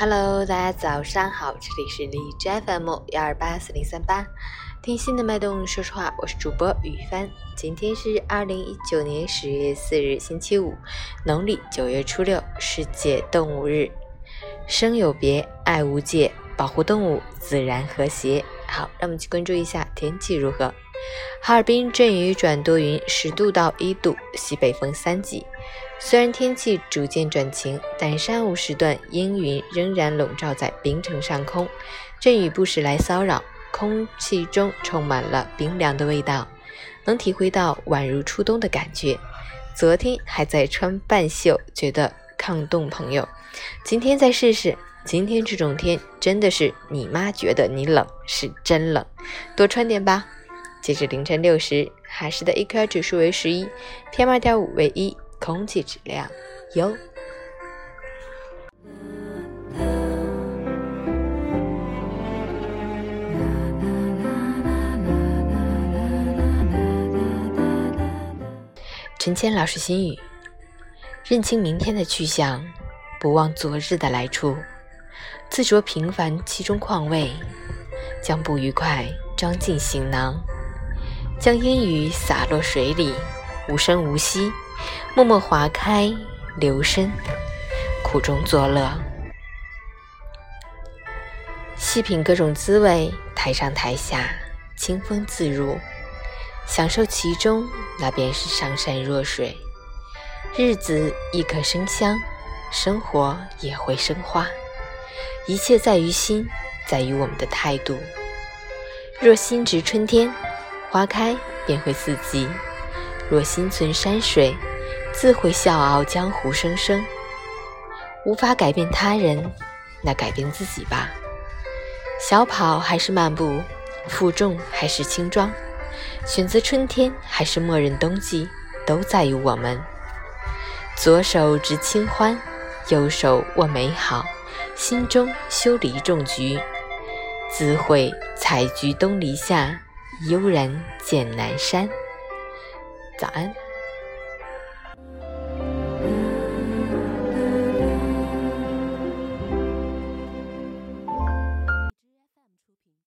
Hello，大家早上好，这里是荔枝 FM 幺二八四零三八，听心的脉动，说实话，我是主播雨帆。今天是二零一九年十月四日，星期五，农历九月初六，世界动物日。生有别，爱无界，保护动物，自然和谐。好，让我们去关注一下天气如何。哈尔滨阵雨转多云，十度到一度，西北风三级。虽然天气逐渐转晴，但上午时段阴云仍然笼罩在冰城上空，阵雨不时来骚扰，空气中充满了冰凉的味道，能体会到宛如初冬的感觉。昨天还在穿半袖，觉得抗冻，朋友，今天再试试。今天这种天真的是你妈觉得你冷，是真冷，多穿点吧。截至凌晨六时，海市的 AQI 指数为十一，PM 二点五为一。空气质量优。陈谦老师心语：认清明天的去向，不忘昨日的来处，自酌平凡其中况味，将不愉快装进行囊，将烟雨洒落水里，无声无息。默默划开，留声，苦中作乐，细品各种滋味，台上台下，清风自如，享受其中，那便是上善若水。日子亦可生香，生活也会生花，一切在于心，在于我们的态度。若心值春天，花开便会四季；若心存山水，自会笑傲江湖，生生。无法改变他人，那改变自己吧。小跑还是漫步，负重还是轻装，选择春天还是默认冬季，都在于我们。左手执清欢，右手握美好，心中修篱种菊，自会采菊东篱下，悠然见南山。早安。